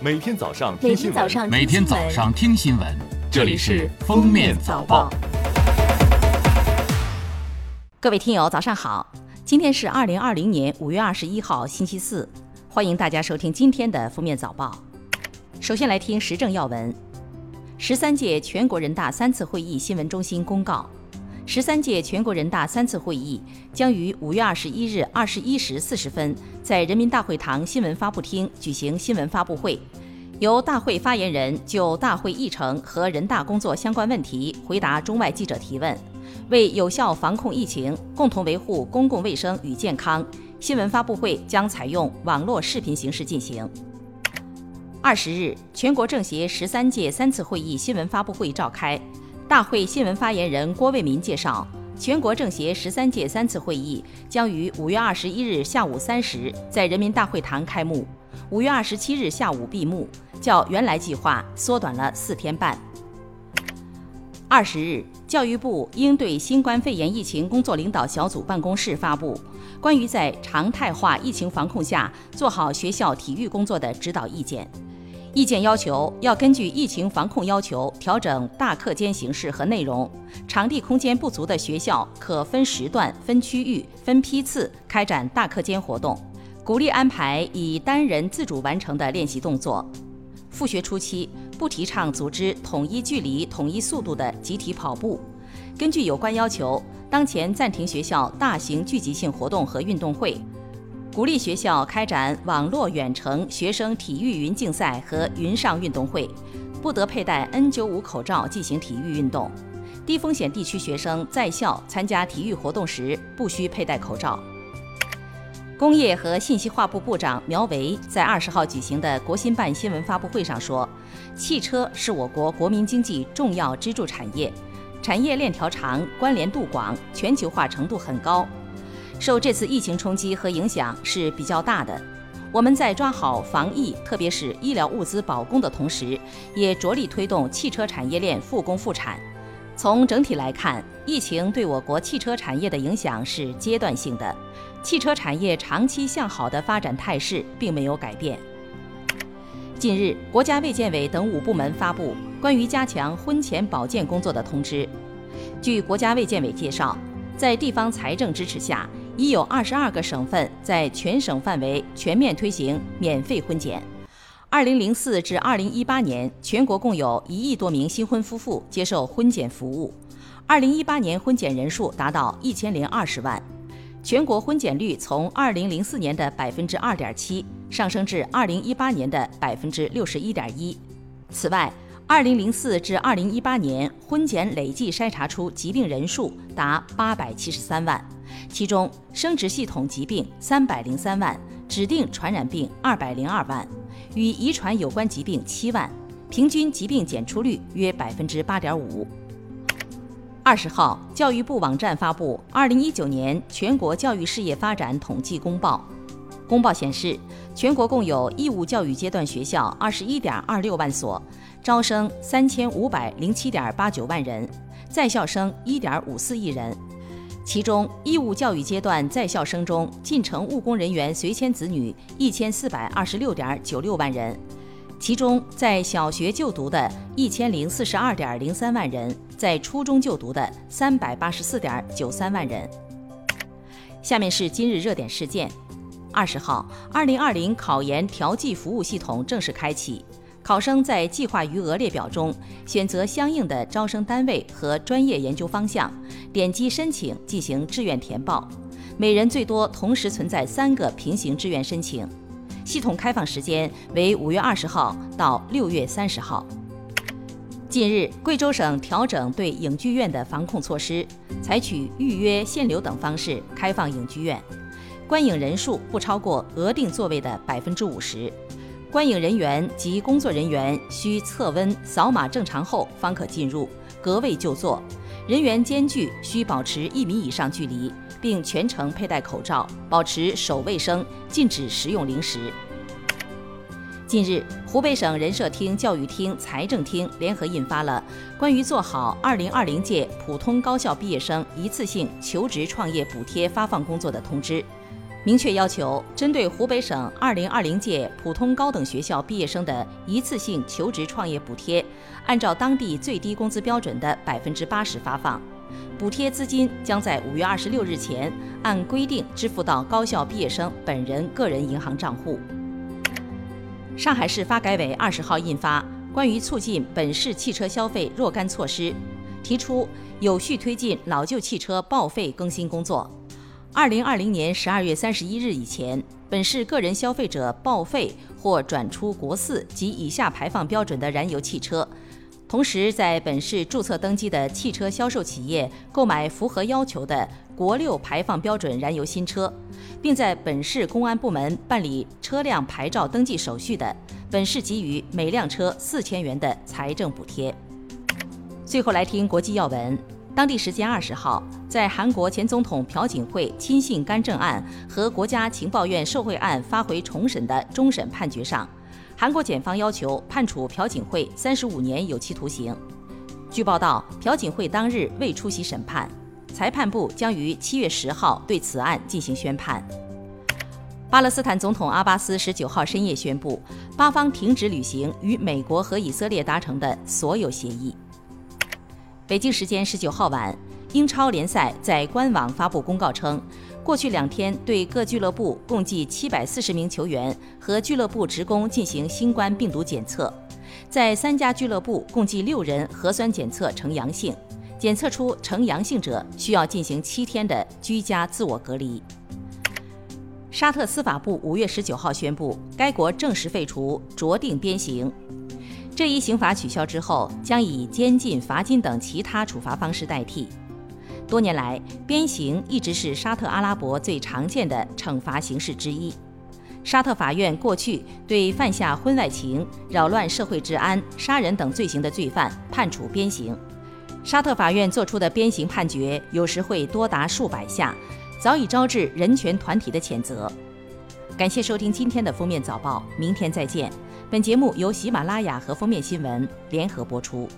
每天早上听新闻，天早上每天早上听新闻，这里是《封面早报》。各位听友，早上好！今天是二零二零年五月二十一号，星期四，欢迎大家收听今天的《封面早报》。首先来听时政要闻：十三届全国人大三次会议新闻中心公告，十三届全国人大三次会议将于五月二十一日二十一时四十分在人民大会堂新闻发布厅举行新闻发布会，由大会发言人就大会议程和人大工作相关问题回答中外记者提问。为有效防控疫情，共同维护公共卫生与健康，新闻发布会将采用网络视频形式进行。二十日，全国政协十三届三次会议新闻发布会召开，大会新闻发言人郭卫民介绍，全国政协十三届三次会议将于五月二十一日下午三时在人民大会堂开幕，五月二十七日下午闭幕，较原来计划缩短了四天半。二十日，教育部应对新冠肺炎疫情工作领导小组办公室发布关于在常态化疫情防控下做好学校体育工作的指导意见。意见要求要根据疫情防控要求调整大课间形式和内容，场地空间不足的学校可分时段、分区域、分批次开展大课间活动，鼓励安排以单人自主完成的练习动作。复学初期不提倡组织统一距离、统一速度的集体跑步。根据有关要求，当前暂停学校大型聚集性活动和运动会，鼓励学校开展网络远程学生体育云竞赛和云上运动会，不得佩戴 N95 口罩进行体育运动。低风险地区学生在校参加体育活动时不需佩戴口罩。工业和信息化部部长苗圩在二十号举行的国新办新闻发布会上说，汽车是我国国民经济重要支柱产业，产业链条长、关联度广、全球化程度很高，受这次疫情冲击和影响是比较大的。我们在抓好防疫，特别是医疗物资保供的同时，也着力推动汽车产业链复工复产。从整体来看，疫情对我国汽车产业的影响是阶段性的。汽车产业长期向好的发展态势并没有改变。近日，国家卫健委等五部门发布关于加强婚前保健工作的通知。据国家卫健委介绍，在地方财政支持下，已有二十二个省份在全省范围全面推行免费婚检。二零零四至二零一八年，全国共有一亿多名新婚夫妇接受婚检服务。二零一八年婚检人数达到一千零二十万。全国婚检率从二零零四年的百分之二点七上升至二零一八年的百分之六十一点一。此外，二零零四至二零一八年婚检累计筛查出疾病人数达八百七十三万，其中生殖系统疾病三百零三万，指定传染病二百零二万，与遗传有关疾病七万，平均疾病检出率约百分之八点五。二十号，教育部网站发布《二零一九年全国教育事业发展统计公报》。公报显示，全国共有义务教育阶段学校二十一点二六万所，招生三千五百零七点八九万人，在校生一点五四亿人。其中，义务教育阶段在校生中，进城务工人员随迁子女一千四百二十六点九六万人。其中，在小学就读的一千零四十二点零三万人，在初中就读的三百八十四点九三万人。下面是今日热点事件：二十号，二零二零考研调剂服务系统正式开启，考生在计划余额列表中选择相应的招生单位和专业研究方向，点击申请进行志愿填报，每人最多同时存在三个平行志愿申请。系统开放时间为五月二十号到六月三十号。近日，贵州省调整对影剧院的防控措施，采取预约、限流等方式开放影剧院，观影人数不超过额定座位的百分之五十，观影人员及工作人员需测温、扫码正常后方可进入，隔位就坐，人员间距需保持一米以上距离，并全程佩戴口罩，保持手卫生，禁止食用零食。近日，湖北省人社厅、教育厅、财政厅联合印发了关于做好2020届普通高校毕业生一次性求职创业补贴发放工作的通知，明确要求针对湖北省2020届普通高等学校毕业生的一次性求职创业补贴，按照当地最低工资标准的百分之八十发放。补贴资金将在五月二十六日前按规定支付到高校毕业生本人个人银行账户。上海市发改委二十号印发《关于促进本市汽车消费若干措施》，提出有序推进老旧汽车报废更新工作。二零二零年十二月三十一日以前，本市个人消费者报废或转出国四及以下排放标准的燃油汽车，同时在本市注册登记的汽车销售企业购买符合要求的国六排放标准燃油新车，并在本市公安部门办理车辆牌照登记手续的，本市给予每辆车四千元的财政补贴。最后来听国际要闻。当地时间二十号，在韩国前总统朴槿惠亲信干政案和国家情报院受贿案发回重审的终审判决上，韩国检方要求判处朴槿惠三十五年有期徒刑。据报道，朴槿惠当日未出席审判，裁判部将于七月十号对此案进行宣判。巴勒斯坦总统阿巴斯十九号深夜宣布，巴方停止履行与美国和以色列达成的所有协议。北京时间十九号晚，英超联赛在官网发布公告称，过去两天对各俱乐部共计七百四十名球员和俱乐部职工进行新冠病毒检测，在三家俱乐部共计六人核酸检测呈阳性，检测出呈阳性者需要进行七天的居家自我隔离。沙特司法部五月十九号宣布，该国正式废除酌定鞭刑。这一刑罚取消之后，将以监禁、罚金等其他处罚方式代替。多年来，鞭刑一直是沙特阿拉伯最常见的惩罚形式之一。沙特法院过去对犯下婚外情、扰乱社会治安、杀人等罪行的罪犯判处鞭刑。沙特法院作出的鞭刑判决有时会多达数百下，早已招致人权团体的谴责。感谢收听今天的封面早报，明天再见。本节目由喜马拉雅和封面新闻联合播出。